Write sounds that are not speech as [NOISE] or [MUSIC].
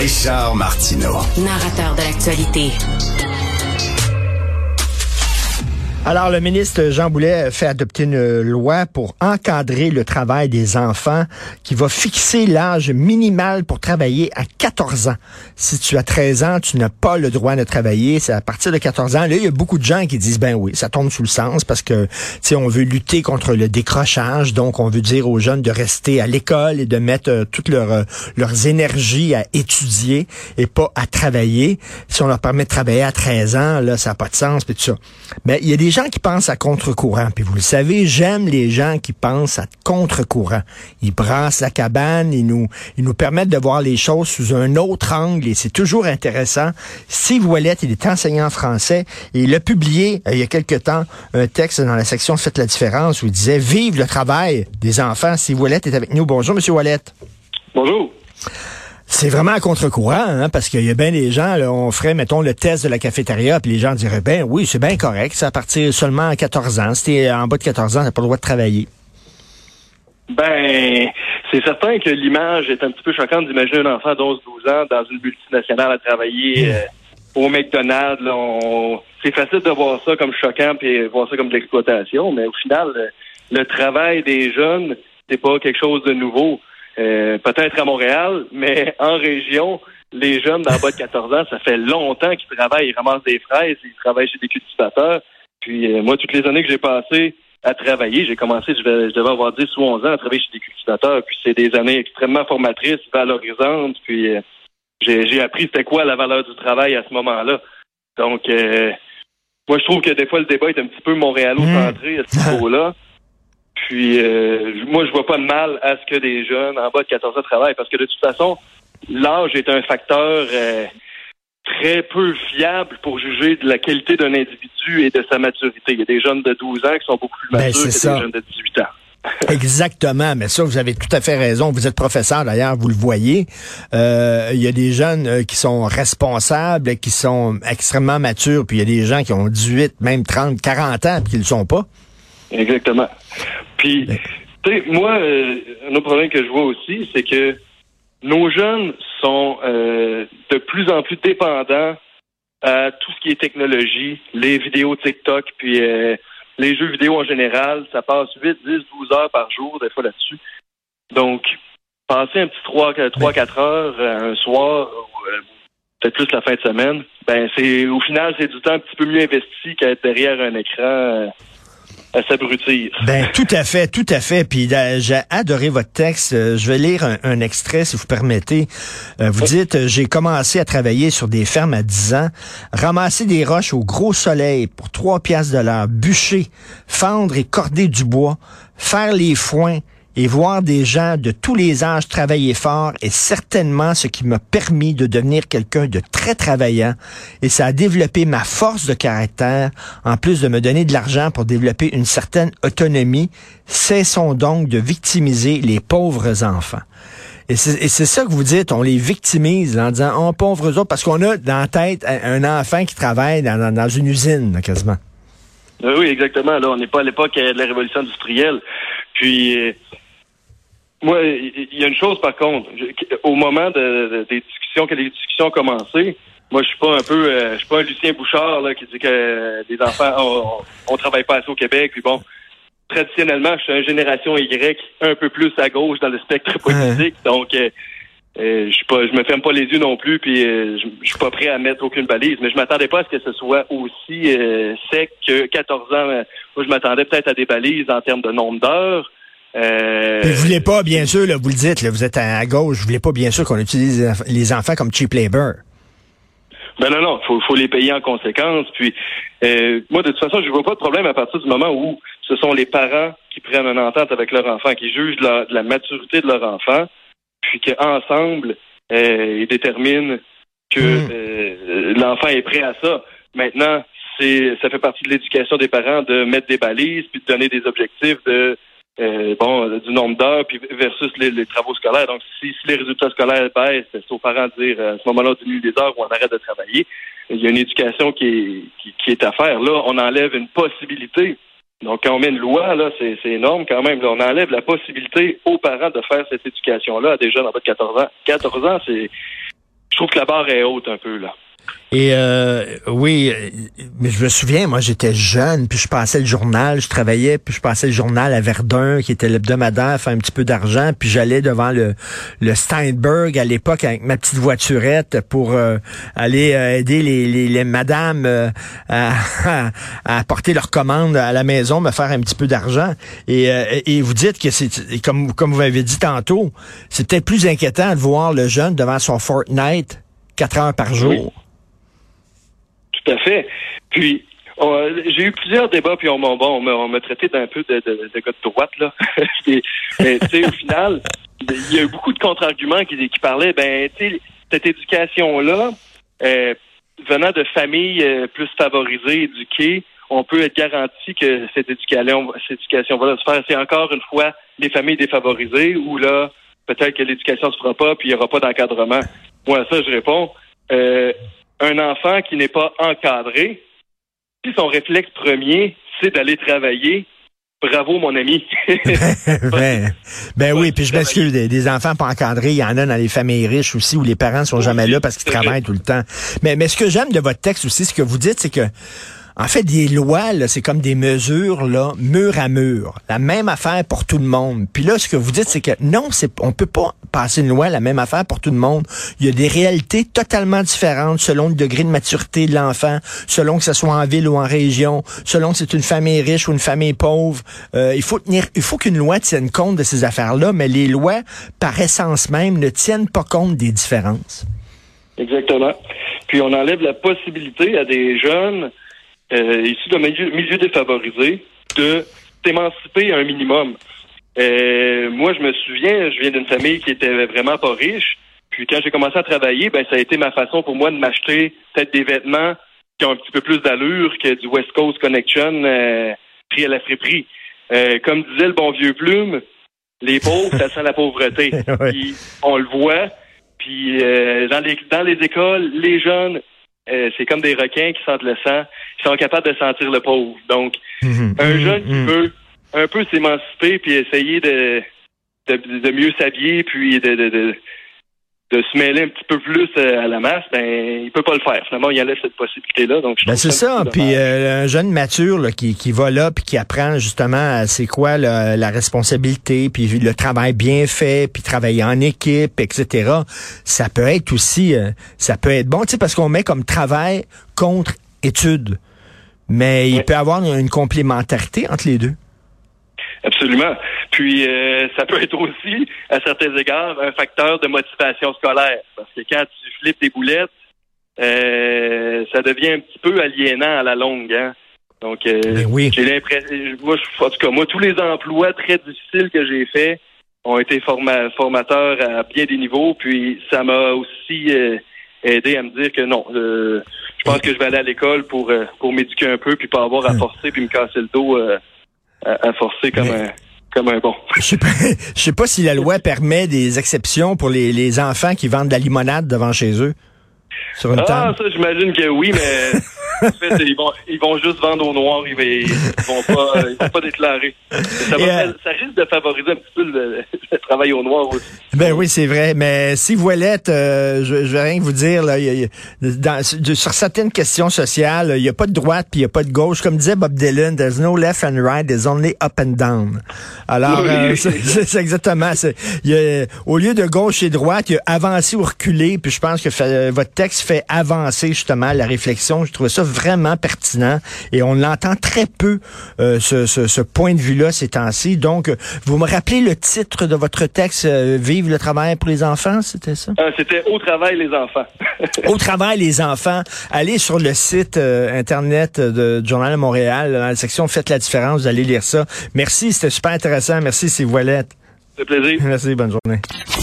Richard Martineau. Narrateur de l'actualité. Alors, le ministre Jean Boulet fait adopter une loi pour encadrer le travail des enfants qui va fixer l'âge minimal pour travailler à 14 ans. Si tu as 13 ans, tu n'as pas le droit de travailler. C'est à partir de 14 ans. Là, il y a beaucoup de gens qui disent, ben oui, ça tombe sous le sens parce que, tu sais, on veut lutter contre le décrochage. Donc, on veut dire aux jeunes de rester à l'école et de mettre euh, toutes leur, euh, leurs énergies à étudier et pas à travailler. Si on leur permet de travailler à 13 ans, là, ça n'a pas de sens, puis tout ça. Mais il y a des gens qui pensent à contre-courant. Puis vous le savez, j'aime les gens qui pensent à contre-courant. Ils brassent la cabane, ils nous, ils nous permettent de voir les choses sous un autre angle et c'est toujours intéressant. Steve Wallet, il est enseignant français et il a publié euh, il y a quelque temps un texte dans la section Faites la différence où il disait Vive le travail des enfants. Steve Wallet est avec nous. Bonjour, Monsieur Wallet. Bonjour. C'est vraiment à contre-courant, hein, parce qu'il y a bien des gens, là, on ferait, mettons, le test de la cafétéria, puis les gens diraient, ben oui, c'est bien correct, c'est à partir seulement à 14 ans. Si t'es en bas de 14 ans, t'as pas le droit de travailler. Ben, c'est certain que l'image est un petit peu choquante d'imaginer un enfant d'11-12 ans dans une multinationale à travailler euh, au McDonald's. là, on- C'est facile de voir ça comme choquant puis voir ça comme de l'exploitation, mais au final, euh, le travail des jeunes, c'est pas quelque chose de nouveau. Euh, Peut-être à Montréal, mais en région, les jeunes d'en bas de 14 ans, ça fait longtemps qu'ils travaillent. Ils ramassent des fraises, ils travaillent chez des cultivateurs. Puis euh, moi, toutes les années que j'ai passées à travailler, j'ai commencé, je, vais- je devais avoir 10 ou 11 ans à travailler chez des cultivateurs. Puis c'est des années extrêmement formatrices, valorisantes. Puis euh, j'ai j'ai appris c'était quoi la valeur du travail à ce moment-là. Donc, euh, moi, je trouve que des fois, le débat est un petit peu montréalo-centré à ce niveau-là. [LAUGHS] Puis, euh, moi, je vois pas de mal à ce que des jeunes en bas de 14 ans travaillent, parce que de toute façon, l'âge est un facteur euh, très peu fiable pour juger de la qualité d'un individu et de sa maturité. Il y a des jeunes de 12 ans qui sont beaucoup plus Ben, matures que ça. des jeunes de 18 ans. [LAUGHS] [LAUGHS] Exactement, mais ça, vous avez tout à fait raison. Vous êtes professeur d'ailleurs, vous le voyez. Euh, Il y a des jeunes euh, qui sont responsables, qui sont extrêmement matures, puis il y a des gens qui ont 18, même 30, 40 ans, puis qui le sont pas. Exactement. Puis, tu sais, moi, euh, un autre problème que je vois aussi, c'est que nos jeunes sont euh, de plus en plus dépendants à tout ce qui est technologie, les vidéos TikTok, puis euh, les jeux vidéo en général. Ça passe 8, 10, 12 heures par jour, des fois là-dessus. Donc, passer un petit 3, 3 4 heures euh, un soir, peut-être plus la fin de semaine, ben c'est au final, c'est du temps un petit peu mieux investi qu'être derrière un écran à s'abrutir. Ben tout à fait, tout à fait. Puis euh, j'ai adoré votre texte. Euh, je vais lire un, un extrait si vous permettez. Euh, vous dites j'ai commencé à travailler sur des fermes à 10 ans, ramasser des roches au gros soleil pour 3 piastres de l'heure, bûcher, fendre et corder du bois, faire les foins et voir des gens de tous les âges travailler fort est certainement ce qui m'a permis de devenir quelqu'un de très travaillant et ça a développé ma force de caractère en plus de me donner de l'argent pour développer une certaine autonomie. Cessons donc de victimiser les pauvres enfants. Et c'est ça que vous dites, on les victimise en disant, oh, pauvres autres, parce qu'on a dans la tête un enfant qui travaille dans, dans- dans une usine, quasiment. Euh, Oui, exactement. Là, on n'est pas à l'époque de la révolution industrielle. Puis, euh, moi, il y, a une chose par contre. Au moment de, de- des discussions, que les discussions ont commencé, moi, je suis pas un peu, euh, je suis pas un Lucien Bouchard là, qui dit que euh, les enfants, on, on travaille pas assez au Québec. Puis bon, traditionnellement, je suis une génération Y, un peu plus à gauche dans le spectre politique. Donc, euh, je pas, je me ferme pas les yeux non plus, puis euh, je, je suis pas prêt à mettre aucune balise. Mais je m'attendais pas à ce que ce soit aussi euh, sec que 14 ans. euh, moi, je m'attendais peut-être à des balises en termes de nombre d'heures. Euh, vous voulez pas, bien sûr, là, vous le dites, là, vous êtes à, gauche, vous voulez pas, bien sûr, qu'on utilise les enf- les enfants comme cheap labor. Ben non, non, faut, faut les payer en conséquence. Puis euh, moi, de toute façon, je vois pas de problème à partir du moment où ce sont les parents qui prennent une entente avec leur enfant, qui jugent la, de la maturité de leur enfant, puis qu'ensemble, euh, ils déterminent que Mm. euh, l'enfant est prêt à ça. Maintenant, c'est ça fait partie de l'éducation des parents de mettre des balises, puis de donner des objectifs de euh, bon, du nombre d'heures puis versus les, les travaux scolaires. Donc, si, si les résultats scolaires baissent, c'est aux parents de dire à ce moment-là, on diminue les heures ou on arrête de travailler. Il y a une éducation qui est, qui, qui est à faire. Là, on enlève une possibilité. Donc, quand on met une loi, là, c'est énorme quand même. Là, on enlève la possibilité aux parents de faire cette éducation-là à des jeunes en bas de 14 ans. 14 ans, c'est je trouve que la barre est haute un peu, là. Et euh, oui, mais je me souviens, moi j'étais jeune, puis je passais le journal, je travaillais, puis je passais le journal à Verdun, qui était l'hebdomadaire, faire un petit peu d'argent, puis j'allais devant le, le Steinberg à l'époque avec ma petite voiturette pour euh, aller euh, aider les, les, les madames euh, à, [LAUGHS] à, apporter leurs commandes à la maison, me faire un petit peu d'argent. Et, et vous dites que c'est, comme, comme vous avez dit tantôt, c'était plus inquiétant de voir le jeune devant son Fortnite quatre heures par jour. À fait. Puis, j'ai eu plusieurs débats, puis on m'a traité d'un peu de, de, gars de droite, là. [LAUGHS] mais, tu sais, au final, il y a eu beaucoup de contre-arguments qui, parlaient, ben, tu sais, cette éducation-là, euh, venant de familles euh, plus favorisées, éduquées, on peut être garanti que cette éducation, cette éducation va se faire. C'est encore une fois les familles défavorisées où là, peut-être que l'éducation se fera pas, puis il n'y aura pas d'encadrement. Moi, ça, je réponds. Euh, un enfant qui n'est pas encadré, si son réflexe premier, c'est d'aller travailler, bravo mon ami. [LAUGHS] [LAUGHS] ben, ben oui, puis je m'excuse, des, des, enfants pas encadrés, il y en a dans les familles riches aussi où les parents sont jamais là parce qu'ils travaillent tout le temps. Mais, mais ce que j'aime de votre texte aussi, ce que vous dites, c'est que en fait, des lois, c'est comme des mesures, là, mur à mur. La même affaire pour tout le monde. Puis là, ce que vous dites, c'est que non, c'est, on peut pas passer une loi, la même affaire pour tout le monde. Il y a des réalités totalement différentes selon le degré de maturité de l'enfant, selon que ce soit en ville ou en région, selon que c'est une famille riche ou une famille pauvre. Euh, il faut tenir, il faut qu'une loi tienne compte de ces affaires-là, mais les lois, par essence même, ne tiennent pas compte des différences. Exactement. Puis on enlève la possibilité à des jeunes euh, issus d'un milieu, milieu, défavorisé de s'émanciper un minimum. Euh, moi, je me souviens, je viens d'une famille qui était vraiment pas riche. Puis quand j'ai commencé à travailler, ben ça a été ma façon pour moi de m'acheter peut-être des vêtements qui ont un petit peu plus d'allure que du West Coast Connection euh, pris à la friperie. Euh, comme disait le bon vieux Plume, les pauvres, ça sent la pauvreté. [LAUGHS] Puis, on le voit. Puis euh, dans les dans les écoles, les jeunes euh, c'est comme des requins qui sentent le sang. Ils sont capables de sentir le pauvre. Donc, mhm. un mhm. jeune qui mhm. veut un peu s'émanciper puis essayer de, de, mieux s'habiller puis de, de, de se mêler un petit peu plus euh, à la masse, ben il peut pas le faire. Finalement, il y a cette possibilité-là. Donc, ben, c'est ça. Puis euh, un jeune mature là, qui, qui va là puis qui apprend justement c'est quoi la responsabilité, puis le travail bien fait, puis travailler en équipe, etc. Ça peut être aussi, euh, ça peut être bon, tu sais, parce qu'on met comme travail contre études, mais il peut avoir une complémentarité entre les deux. Absolument. Puis euh, ça peut être aussi, à certains égards, un facteur de motivation scolaire. Parce que quand tu flippes des boulettes, euh, ça devient un petit peu aliénant à la longue. Hein? Donc, euh, ben j'ai l'impression, moi, en tout cas, moi, tous les emplois très difficiles que j'ai faits ont été formateurs à bien des niveaux. Puis ça m'a aussi aidé à me dire que non, je pense que je vais aller à l'école pour pour m'éduquer un peu, puis pas avoir à hum. forcer, puis me casser le dos à, forcer comme un comme un bon. Je sais pas, [LAUGHS] je sais pas si la loi permet des exceptions pour les, les enfants qui vendent de la limonade devant chez eux. Sur une ah, ça, j'imagine que oui, mais [LAUGHS] en fait, ils vont, ils vont juste vendre au noir, ils, ils vont pas, ils vont pas déclarer. Ça, euh, ça, risque de favoriser un petit peu le, travail au noir aussi. Ben oui, c'est vrai. Mais si vous euh, je, je vais rien vous dire, là, y a, dans, sur certaines questions sociales, il n'y a pas de droite puis il n'y a pas de gauche. Comme disait Bob Dylan, there's no left and right, there's only up and down. Alors, euh, c'est exactement. Y a, au lieu de gauche et droite, il y a avancé ou reculé. Puis je pense que votre texte fait avancer justement la réflexion. Je trouvais ça vraiment pertinent et on l'entend très peu, euh, ce, ce, point de vue-là ces temps-ci. Donc, vous me rappelez le titre de votre texte, euh, Vive le travail pour les enfants, c'était ça? Euh, c'était Au travail les enfants. [LAUGHS] Au travail les enfants. Allez sur le site Internet de Journal de Montréal, dans la section Faites la différence, vous allez lire ça. Merci, c'était super intéressant. Merci, c'est Voilette. C'est plaisir. Merci, bonne journée.